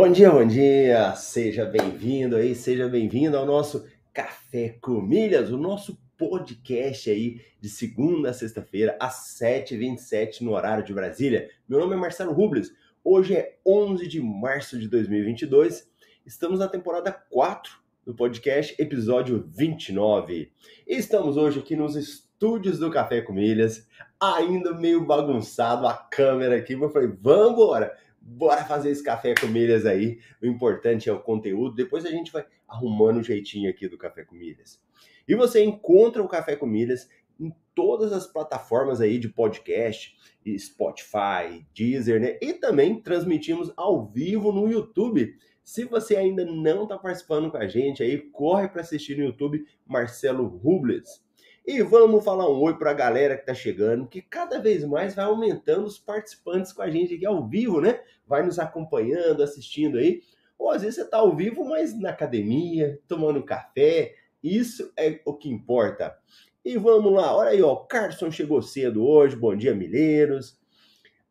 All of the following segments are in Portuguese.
Bom dia, bom dia! Seja bem-vindo aí, seja bem-vindo ao nosso Café com Milhas, o nosso podcast aí de segunda a sexta-feira, às 7h27 no horário de Brasília. Meu nome é Marcelo Rubles, hoje é 11 de março de 2022, estamos na temporada 4 do podcast, episódio 29. E estamos hoje aqui nos estúdios do Café com Milhas, ainda meio bagunçado a câmera aqui, mas eu falei, vamos embora! Bora fazer esse café com milhas aí. O importante é o conteúdo. Depois a gente vai arrumando o jeitinho aqui do Café com Milhas. E você encontra o Café com Milhas em todas as plataformas aí de podcast, Spotify, Deezer, né? E também transmitimos ao vivo no YouTube. Se você ainda não está participando com a gente aí, corre para assistir no YouTube Marcelo Rubles. E vamos falar um oi para a galera que está chegando, que cada vez mais vai aumentando os participantes com a gente aqui ao vivo, né? Vai nos acompanhando, assistindo aí. Ou às vezes você está ao vivo, mas na academia, tomando café. Isso é o que importa. E vamos lá, olha aí, ó. Carson chegou cedo hoje. Bom dia, Milheiros.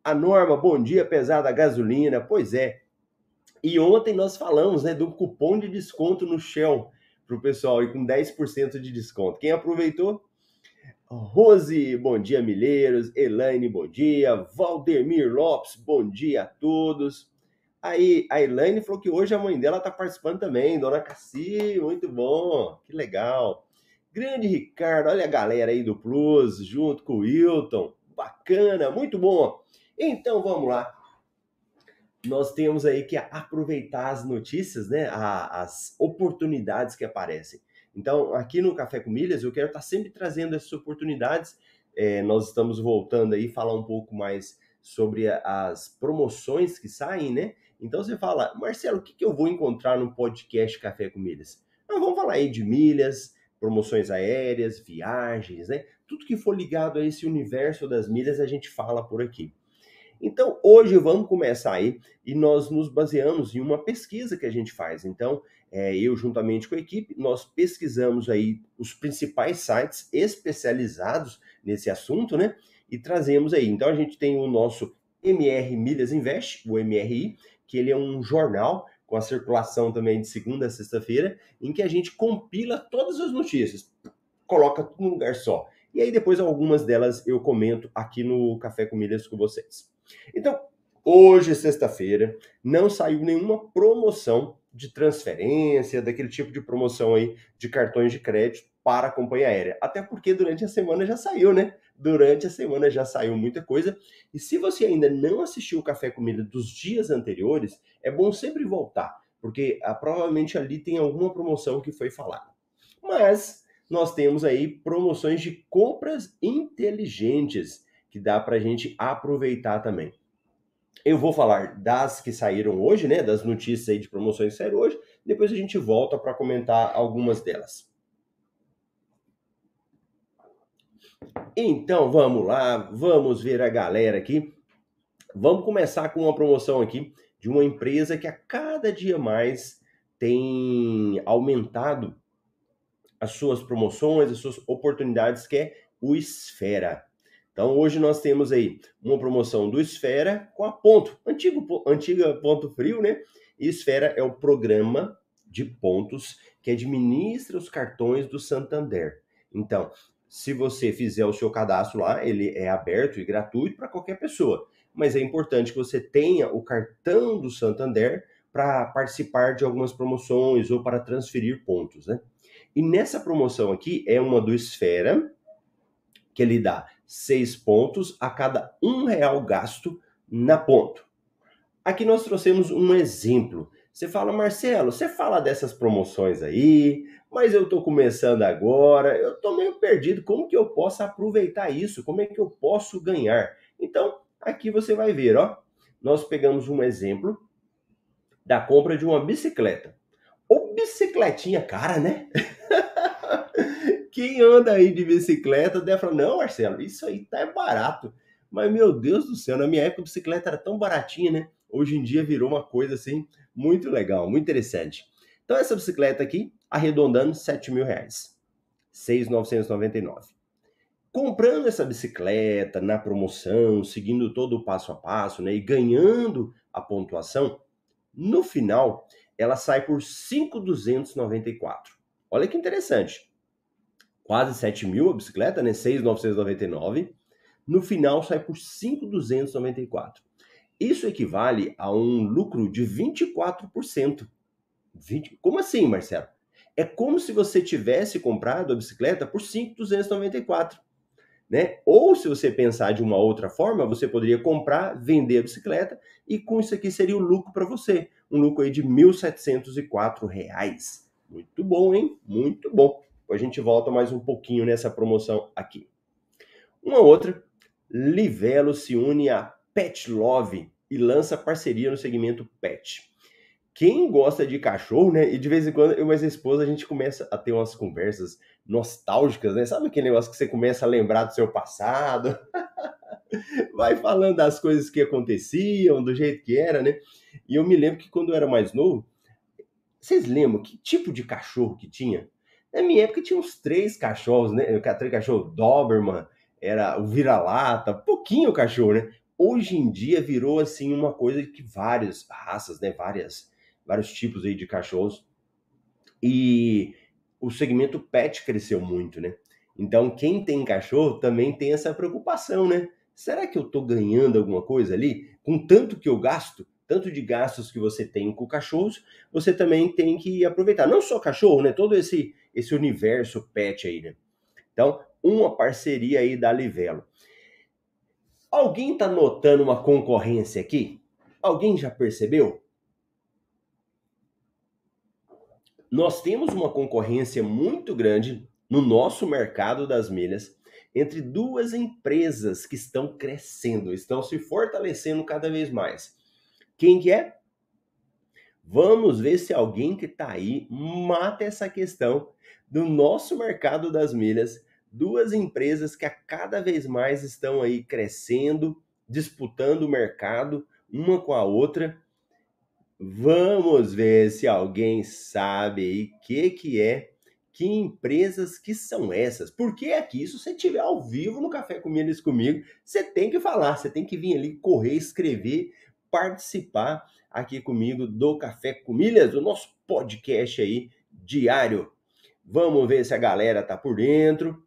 A Norma, bom dia, apesar da gasolina. Pois é. E ontem nós falamos, né, do cupom de desconto no Shell para o pessoal e com 10% de desconto. Quem aproveitou? Rose, bom dia, Milheiros. Elaine, bom dia. Valdemir Lopes, bom dia a todos. Aí, a Elaine falou que hoje a mãe dela está participando também, Dona Cassi, muito bom, que legal. Grande Ricardo, olha a galera aí do Plus, junto com o Wilton, bacana, muito bom. Então vamos lá, nós temos aí que aproveitar as notícias, né, as oportunidades que aparecem. Então, aqui no Café com Milhas, eu quero estar sempre trazendo essas oportunidades. É, nós estamos voltando aí falar um pouco mais sobre as promoções que saem, né? Então você fala, Marcelo, o que, que eu vou encontrar no podcast Café com Milhas? Nós vamos falar aí de milhas, promoções aéreas, viagens, né? Tudo que for ligado a esse universo das milhas a gente fala por aqui. Então, hoje vamos começar aí e nós nos baseamos em uma pesquisa que a gente faz. Então, é, eu juntamente com a equipe, nós pesquisamos aí os principais sites especializados nesse assunto, né? E trazemos aí. Então, a gente tem o nosso MR Milhas Invest, o MRI, que ele é um jornal com a circulação também de segunda a sexta-feira, em que a gente compila todas as notícias, coloca tudo num lugar só. E aí depois algumas delas eu comento aqui no Café com Milhas com vocês. Então, hoje, sexta-feira, não saiu nenhuma promoção de transferência, daquele tipo de promoção aí de cartões de crédito para a companhia aérea. Até porque durante a semana já saiu, né? Durante a semana já saiu muita coisa. E se você ainda não assistiu o Café Comida dos dias anteriores, é bom sempre voltar, porque ah, provavelmente ali tem alguma promoção que foi falada. Mas nós temos aí promoções de compras inteligentes que dá para a gente aproveitar também. Eu vou falar das que saíram hoje, né? Das notícias aí de promoções que saíram hoje. Depois a gente volta para comentar algumas delas. Então vamos lá, vamos ver a galera aqui. Vamos começar com uma promoção aqui de uma empresa que a cada dia mais tem aumentado as suas promoções, as suas oportunidades, que é o Esfera. Então hoje nós temos aí uma promoção do Esfera com a Ponto, antigo, antiga Ponto Frio, né? E Esfera é o programa de pontos que administra os cartões do Santander. Então, se você fizer o seu cadastro lá, ele é aberto e gratuito para qualquer pessoa. Mas é importante que você tenha o cartão do Santander para participar de algumas promoções ou para transferir pontos, né? E nessa promoção aqui é uma do Esfera, que ele dá seis pontos a cada um real gasto na ponto. Aqui nós trouxemos um exemplo. Você fala, Marcelo, você fala dessas promoções aí, mas eu estou começando agora, eu estou meio perdido. Como que eu posso aproveitar isso? Como é que eu posso ganhar? Então, aqui você vai ver, ó. Nós pegamos um exemplo da compra de uma bicicleta. Ou bicicletinha cara, né? quem anda aí de bicicleta deve falar: não, Marcelo, isso aí tá barato. Mas, meu Deus do céu, na minha época a bicicleta era tão baratinha, né? Hoje em dia virou uma coisa assim muito legal, muito interessante. Então, essa bicicleta aqui, arredondando, 7 mil reais. 6,999. Comprando essa bicicleta na promoção, seguindo todo o passo a passo, né? E ganhando a pontuação, No final, ela sai por 5,294. Olha que interessante. Quase 7 mil a bicicleta, né? 6,999. No final, sai por 5,294. Isso equivale a um lucro de 24%. 20... Como assim, Marcelo? É como se você tivesse comprado a bicicleta por 5,294. Né? Ou se você pensar de uma outra forma, você poderia comprar, vender a bicicleta e com isso aqui seria o lucro para você, um lucro aí de R$ 1.704. Muito bom, hein? Muito bom. A gente volta mais um pouquinho nessa promoção aqui. Uma outra, Livelo se une a Pet Love e lança parceria no segmento pet quem gosta de cachorro, né? E de vez em quando eu e minha esposa a gente começa a ter umas conversas nostálgicas, né? Sabe aquele negócio que você começa a lembrar do seu passado? Vai falando das coisas que aconteciam, do jeito que era, né? E eu me lembro que quando eu era mais novo, vocês lembram que tipo de cachorro que tinha? Na minha época tinha uns três cachorros, né? Três cachorros Doberman, era o vira-lata, pouquinho cachorro, né? Hoje em dia virou assim uma coisa que várias raças, né? Várias vários tipos aí de cachorros. E o segmento pet cresceu muito, né? Então, quem tem cachorro também tem essa preocupação, né? Será que eu estou ganhando alguma coisa ali? Com tanto que eu gasto, tanto de gastos que você tem com cachorros, você também tem que aproveitar. Não só cachorro, né? Todo esse, esse universo pet aí, né? Então, uma parceria aí da Livelo. Alguém está notando uma concorrência aqui? Alguém já percebeu? nós temos uma concorrência muito grande no nosso mercado das milhas entre duas empresas que estão crescendo, estão se fortalecendo cada vez mais. Quem que é? Vamos ver se alguém que está aí mata essa questão do nosso mercado das milhas. Duas empresas que a cada vez mais estão aí crescendo, disputando o mercado uma com a outra Vamos ver se alguém sabe aí que que é, que empresas que são essas. Porque aqui, se você estiver ao vivo no Café com Milhas comigo, você tem que falar, você tem que vir ali correr, escrever, participar aqui comigo do Café com Milhas, do nosso podcast aí diário. Vamos ver se a galera tá por dentro.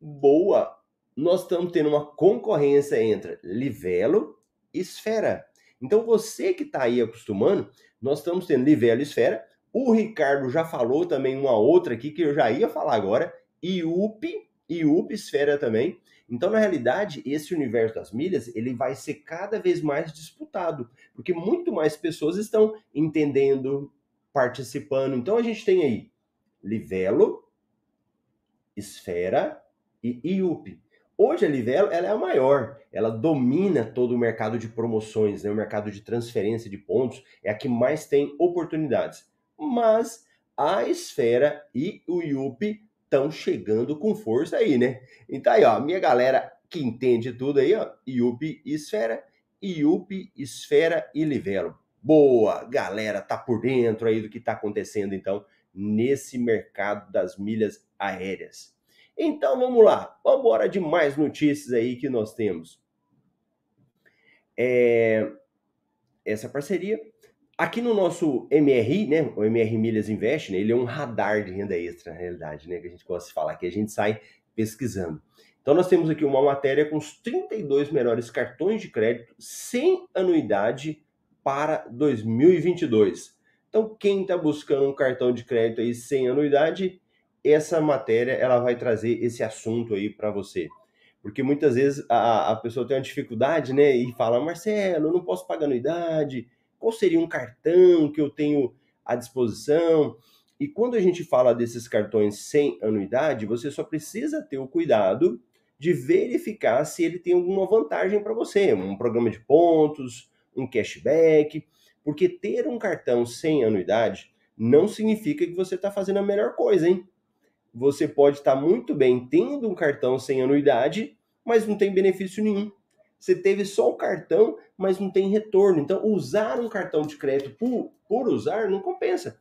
Boa! Nós estamos tendo uma concorrência entre Livelo e Esfera. Então você que está aí acostumando, nós estamos tendo Livelo Esfera. O Ricardo já falou também uma outra aqui que eu já ia falar agora, IUP, IUP Esfera também. Então, na realidade, esse universo das milhas, ele vai ser cada vez mais disputado, porque muito mais pessoas estão entendendo, participando. Então, a gente tem aí Livelo, Esfera e IUP. Hoje a Livelo ela é a maior, ela domina todo o mercado de promoções, né? o mercado de transferência de pontos, é a que mais tem oportunidades. Mas a Esfera e o Yupi estão chegando com força aí, né? Então aí, ó, minha galera que entende tudo aí, ó, e Esfera, Yupi, Esfera e Livelo. Boa, galera, tá por dentro aí do que tá acontecendo então nesse mercado das milhas aéreas. Então vamos lá, vamos embora de mais notícias aí que nós temos. É, essa parceria. Aqui no nosso MRI, né, o MR Milhas Invest, né, ele é um radar de renda extra, na realidade, né, que a gente gosta de falar, que a gente sai pesquisando. Então nós temos aqui uma matéria com os 32 melhores cartões de crédito sem anuidade para 2022. Então quem está buscando um cartão de crédito aí sem anuidade, essa matéria ela vai trazer esse assunto aí para você. Porque muitas vezes a, a pessoa tem uma dificuldade, né? E fala, Marcelo, eu não posso pagar anuidade. Qual seria um cartão que eu tenho à disposição? E quando a gente fala desses cartões sem anuidade, você só precisa ter o cuidado de verificar se ele tem alguma vantagem para você, um programa de pontos, um cashback, porque ter um cartão sem anuidade não significa que você está fazendo a melhor coisa, hein? você pode estar muito bem tendo um cartão sem anuidade, mas não tem benefício nenhum. Você teve só o cartão, mas não tem retorno. Então, usar um cartão de crédito por, por usar não compensa.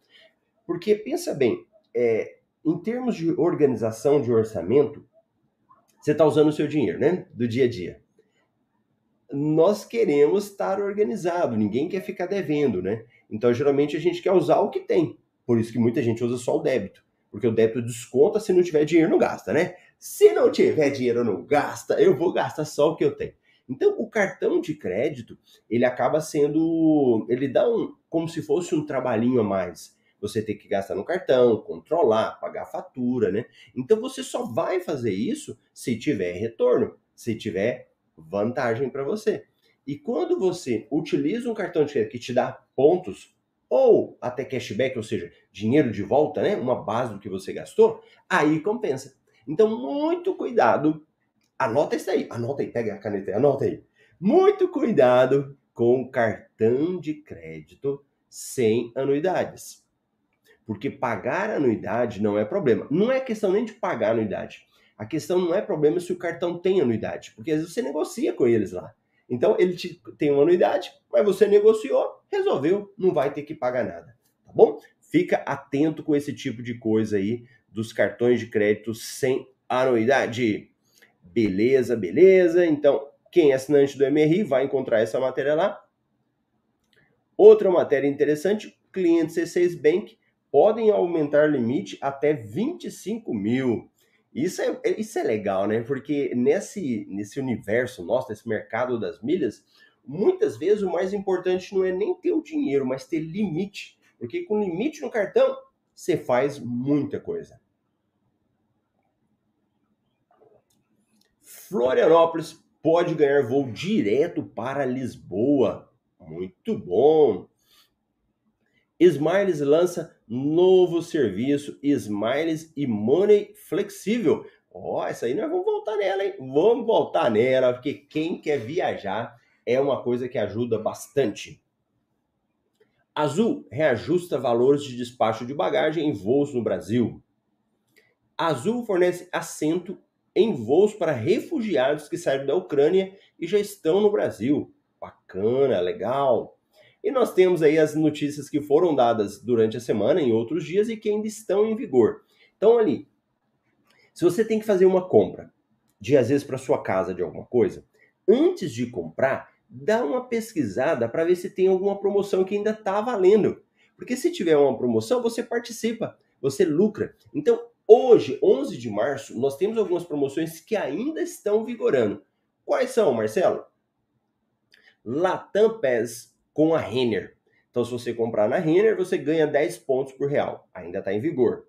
Porque, pensa bem, é, em termos de organização de orçamento, você está usando o seu dinheiro, né? Do dia a dia. Nós queremos estar organizado, ninguém quer ficar devendo, né? Então, geralmente, a gente quer usar o que tem. Por isso que muita gente usa só o débito. Porque o débito desconta, se não tiver dinheiro, não gasta, né? Se não tiver dinheiro, não gasta, eu vou gastar só o que eu tenho. Então, o cartão de crédito, ele acaba sendo. Ele dá um. como se fosse um trabalhinho a mais. Você tem que gastar no cartão, controlar, pagar fatura, né? Então, você só vai fazer isso se tiver retorno, se tiver vantagem para você. E quando você utiliza um cartão de crédito que te dá pontos ou até cashback, ou seja, dinheiro de volta, né? Uma base do que você gastou, aí compensa. Então, muito cuidado. Anota isso aí, anota aí, pega a caneta aí, anota aí. Muito cuidado com cartão de crédito sem anuidades. Porque pagar anuidade não é problema. Não é questão nem de pagar anuidade. A questão não é problema se o cartão tem anuidade, porque às vezes você negocia com eles lá. Então ele te, tem uma anuidade, mas você negociou, resolveu, não vai ter que pagar nada, tá bom? Fica atento com esse tipo de coisa aí dos cartões de crédito sem anuidade. Beleza, beleza. Então, quem é assinante do MRI vai encontrar essa matéria lá. Outra matéria interessante: clientes C6 Bank podem aumentar limite até 25 mil. Isso é, isso é legal, né? Porque nesse, nesse universo nosso, nesse mercado das milhas, muitas vezes o mais importante não é nem ter o dinheiro, mas ter limite. Porque com limite no cartão, você faz muita coisa. Florianópolis pode ganhar voo direto para Lisboa. Muito bom! Smiles lança novo serviço, Smiles e Money Flexível. Ó, oh, essa aí nós vamos voltar nela, hein? Vamos voltar nela, porque quem quer viajar é uma coisa que ajuda bastante. Azul reajusta valores de despacho de bagagem em voos no Brasil. Azul fornece assento em voos para refugiados que saíram da Ucrânia e já estão no Brasil. Bacana, legal. E nós temos aí as notícias que foram dadas durante a semana, em outros dias, e que ainda estão em vigor. Então, ali, se você tem que fazer uma compra, de às vezes para sua casa de alguma coisa, antes de comprar, dá uma pesquisada para ver se tem alguma promoção que ainda está valendo. Porque se tiver uma promoção, você participa, você lucra. Então, hoje, 11 de março, nós temos algumas promoções que ainda estão vigorando. Quais são, Marcelo? Latam Pass com a Renner. Então, se você comprar na Renner, você ganha 10 pontos por real. Ainda está em vigor.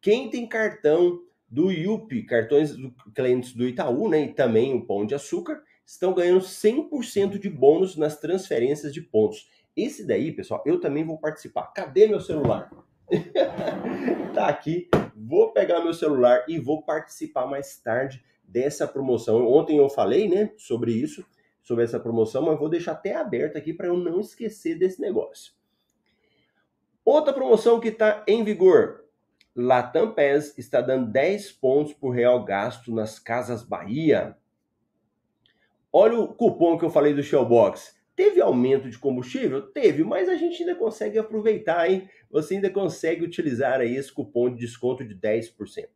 Quem tem cartão do IUP, cartões do clientes do Itaú, né, e também o Pão de Açúcar, estão ganhando 100% de bônus nas transferências de pontos. Esse daí, pessoal, eu também vou participar. Cadê meu celular? tá aqui. Vou pegar meu celular e vou participar mais tarde dessa promoção. Ontem eu falei, né, sobre isso sobre essa promoção, mas vou deixar até aberto aqui para eu não esquecer desse negócio. Outra promoção que está em vigor. Latam Pass está dando 10 pontos por real gasto nas Casas Bahia. Olha o cupom que eu falei do Shellbox. Teve aumento de combustível? Teve, mas a gente ainda consegue aproveitar, hein? Você ainda consegue utilizar aí esse cupom de desconto de 10%.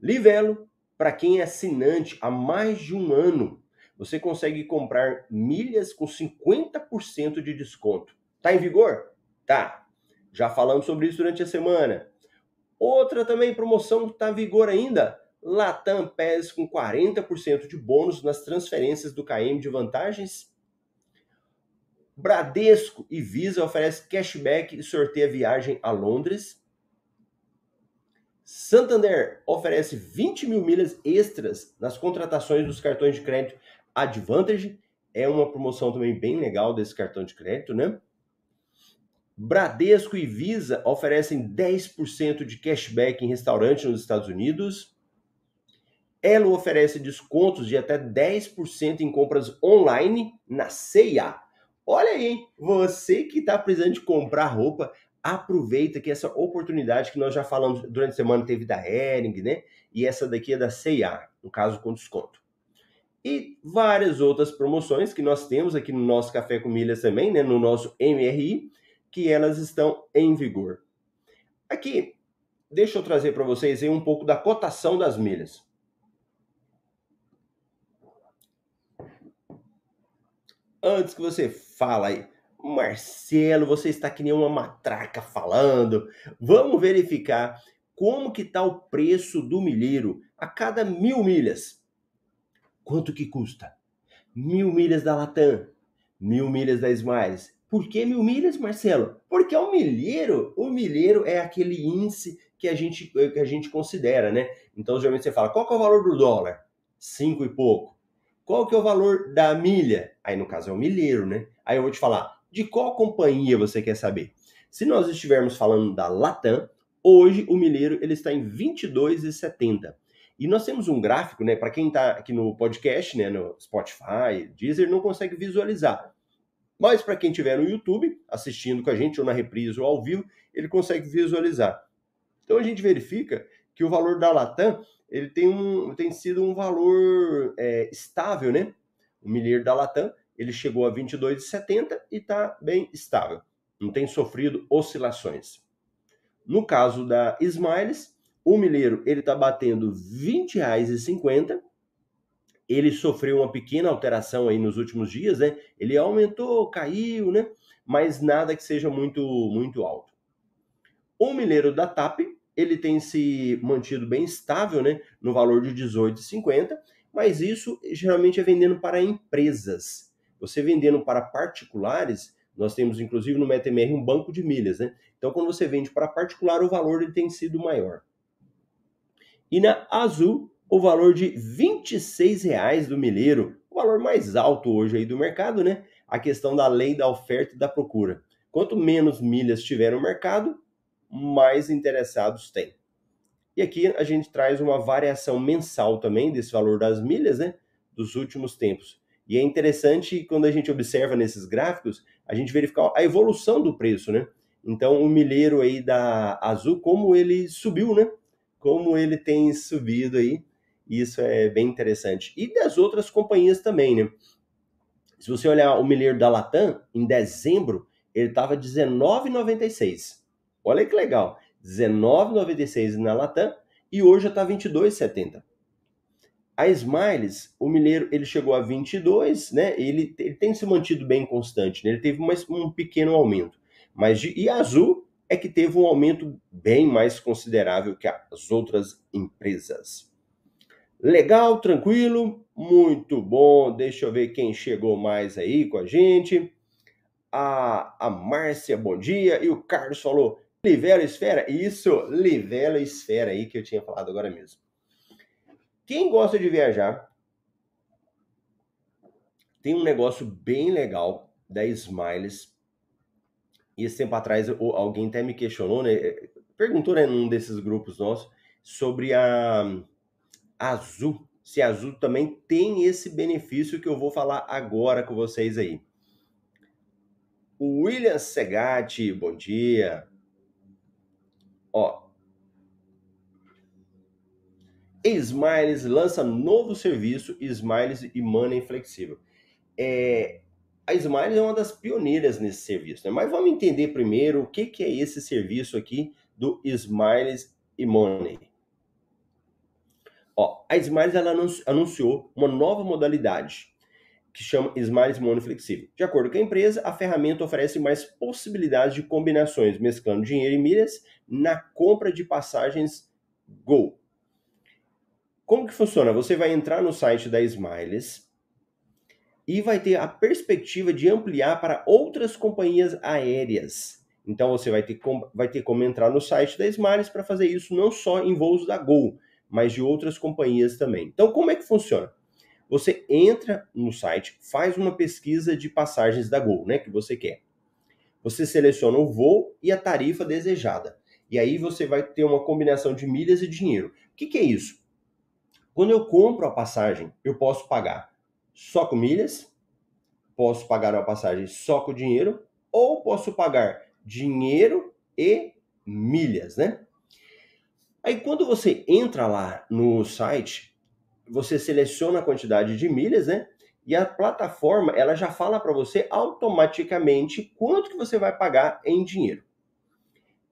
Livelo, para quem é assinante há mais de um ano, você consegue comprar milhas com 50% de desconto. Tá em vigor? Tá. Já falamos sobre isso durante a semana. Outra também promoção que está em vigor ainda. Latam Pass com 40% de bônus nas transferências do KM de vantagens. Bradesco e Visa oferece cashback e sorteia viagem a Londres. Santander oferece 20 mil milhas extras nas contratações dos cartões de crédito Advantage é uma promoção também bem legal desse cartão de crédito, né? Bradesco e Visa oferecem 10% de cashback em restaurante nos Estados Unidos. Elo oferece descontos de até 10% em compras online na CIA. Olha aí, você que está precisando de comprar roupa, aproveita que essa oportunidade que nós já falamos durante a semana teve da Hering, né? E essa daqui é da CIA, no caso com desconto e várias outras promoções que nós temos aqui no nosso Café com Milhas também, né, no nosso MRI, que elas estão em vigor. Aqui, deixa eu trazer para vocês aí um pouco da cotação das milhas. Antes que você fala aí, Marcelo, você está que nem uma matraca falando. Vamos verificar como que está o preço do milheiro a cada mil milhas. Quanto que custa? Mil milhas da Latam, mil milhas da Smiles. Por que mil milhas, Marcelo? Porque é o milheiro. O milheiro é aquele índice que a gente, que a gente considera, né? Então, geralmente você fala, qual é o valor do dólar? Cinco e pouco. Qual que é o valor da milha? Aí, no caso, é o milheiro, né? Aí eu vou te falar, de qual companhia você quer saber? Se nós estivermos falando da Latam, hoje o milheiro ele está em 22,70. E nós temos um gráfico, né? Para quem está aqui no podcast, né, no Spotify, Deezer, não consegue visualizar. Mas para quem estiver no YouTube assistindo com a gente, ou na reprise ou ao vivo, ele consegue visualizar. Então a gente verifica que o valor da Latam ele tem, um, tem sido um valor é, estável, né? O milheiro da Latam ele chegou a 22,70 e está bem estável, não tem sofrido oscilações. No caso da Smiles, o milheiro ele está batendo R$ 20,50. Ele sofreu uma pequena alteração aí nos últimos dias, né? Ele aumentou, caiu, né? Mas nada que seja muito muito alto. O milheiro da TAP ele tem se mantido bem estável, né, no valor de 18,50, mas isso geralmente é vendendo para empresas. Você vendendo para particulares, nós temos inclusive no MetaMR um banco de milhas, né? Então quando você vende para particular, o valor ele tem sido maior. E na Azul, o valor de R$ reais do milheiro, o valor mais alto hoje aí do mercado, né? A questão da lei da oferta e da procura. Quanto menos milhas tiver no mercado, mais interessados tem. E aqui a gente traz uma variação mensal também desse valor das milhas, né, dos últimos tempos. E é interessante quando a gente observa nesses gráficos, a gente verificar a evolução do preço, né? Então, o milheiro aí da Azul, como ele subiu, né? Como ele tem subido aí, isso é bem interessante. E das outras companhias também, né? Se você olhar o milheiro da Latam, em dezembro, ele estava R$19,96. Olha que legal. R$19,96 na Latam e hoje já está R$22,70. A Smiles, o milheiro, ele chegou a 22, né? Ele, ele tem se mantido bem constante, né? Ele teve mais, um pequeno aumento. Mas de, e a Azul é que teve um aumento bem mais considerável que as outras empresas. Legal, tranquilo, muito bom. Deixa eu ver quem chegou mais aí com a gente. A, a Márcia, bom dia. E o Carlos falou: Livelo Esfera? Isso, Livelo Esfera aí que eu tinha falado agora mesmo. Quem gosta de viajar, tem um negócio bem legal da Smiles. E esse tempo atrás alguém até me questionou, né? Perguntou né, num desses grupos nossos sobre a Azul. Se a Azul também tem esse benefício que eu vou falar agora com vocês aí. O William Segatti, bom dia. Ó. Smiles lança novo serviço Smiles e Money Flexível. É, a Smiles é uma das pioneiras nesse serviço, né? mas vamos entender primeiro o que, que é esse serviço aqui do Smiles e Money. Ó, a Smiles ela anunciou uma nova modalidade que chama Smiles Money Flexível. De acordo com a empresa, a ferramenta oferece mais possibilidades de combinações, mesclando dinheiro e milhas na compra de passagens Go. Como que funciona? Você vai entrar no site da Smiles e vai ter a perspectiva de ampliar para outras companhias aéreas. Então você vai ter, vai ter como entrar no site da Smiles para fazer isso não só em voos da Gol, mas de outras companhias também. Então como é que funciona? Você entra no site, faz uma pesquisa de passagens da Gol, né, que você quer. Você seleciona o voo e a tarifa desejada. E aí você vai ter uma combinação de milhas e dinheiro. O que, que é isso? Quando eu compro a passagem, eu posso pagar só com milhas, posso pagar a passagem só com dinheiro, ou posso pagar dinheiro e milhas, né? Aí quando você entra lá no site, você seleciona a quantidade de milhas, né? E a plataforma ela já fala para você automaticamente quanto que você vai pagar em dinheiro.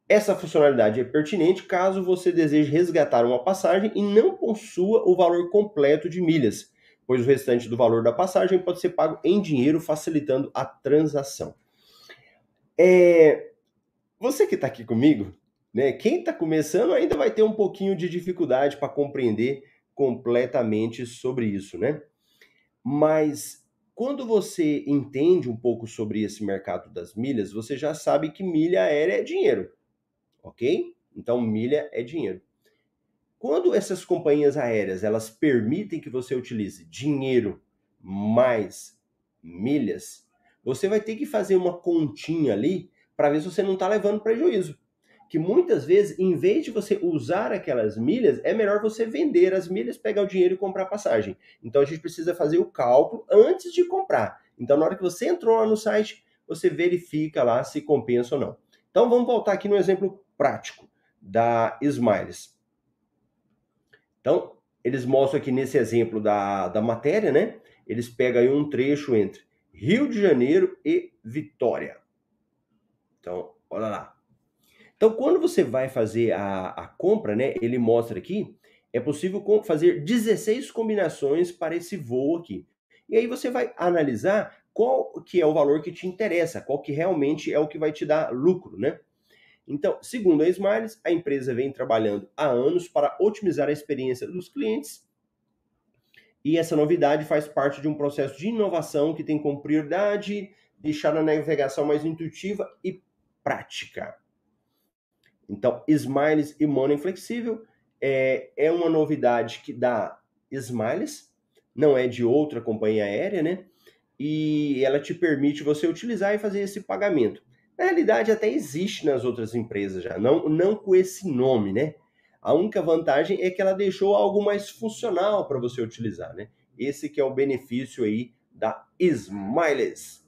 Essa funcionalidade é pertinente caso você deseje resgatar uma passagem e não possua o valor completo de milhas, pois o restante do valor da passagem pode ser pago em dinheiro, facilitando a transação. É, você que está aqui comigo, né? Quem está começando ainda vai ter um pouquinho de dificuldade para compreender completamente sobre isso, né? Mas quando você entende um pouco sobre esse mercado das milhas, você já sabe que milha aérea é dinheiro, ok? Então milha é dinheiro. Quando essas companhias aéreas elas permitem que você utilize dinheiro mais milhas, você vai ter que fazer uma continha ali para ver se você não está levando prejuízo. Que muitas vezes, em vez de você usar aquelas milhas, é melhor você vender as milhas, pegar o dinheiro e comprar passagem. Então a gente precisa fazer o cálculo antes de comprar. Então, na hora que você entrou lá no site, você verifica lá se compensa ou não. Então vamos voltar aqui no exemplo prático da Smiles. Então, eles mostram aqui nesse exemplo da, da matéria, né? Eles pegam aí um trecho entre Rio de Janeiro e Vitória. Então, olha lá. Então, quando você vai fazer a, a compra, né? Ele mostra aqui, é possível fazer 16 combinações para esse voo aqui. E aí você vai analisar qual que é o valor que te interessa, qual que realmente é o que vai te dar lucro, né? Então, segundo a Smiles, a empresa vem trabalhando há anos para otimizar a experiência dos clientes e essa novidade faz parte de um processo de inovação que tem como prioridade deixar a navegação mais intuitiva e prática. Então, Smiles e Money Flexível é, é uma novidade que dá Smiles, não é de outra companhia aérea, né? E ela te permite você utilizar e fazer esse pagamento. Na realidade, até existe nas outras empresas já, não, não com esse nome, né? A única vantagem é que ela deixou algo mais funcional para você utilizar, né? Esse que é o benefício aí da Smiles.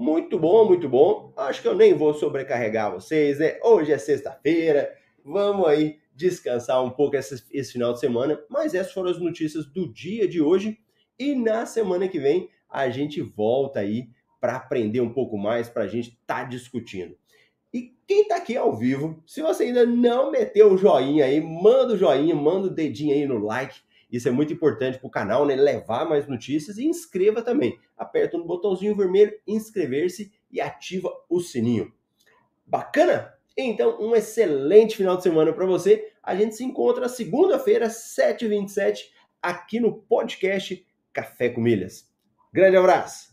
Muito bom, muito bom. Acho que eu nem vou sobrecarregar vocês, né? Hoje é sexta-feira, vamos aí descansar um pouco esse, esse final de semana. Mas essas foram as notícias do dia de hoje. E na semana que vem a gente volta aí para aprender um pouco mais, para a gente estar tá discutindo. E quem está aqui ao vivo, se você ainda não meteu o joinha aí, manda o joinha, manda o dedinho aí no like. Isso é muito importante para o canal, né? Levar mais notícias e inscreva também. Aperta no botãozinho vermelho, inscrever-se e ativa o sininho. Bacana? Então, um excelente final de semana para você. A gente se encontra segunda-feira, 7h27, aqui no podcast Café com Milhas. Grande abraço!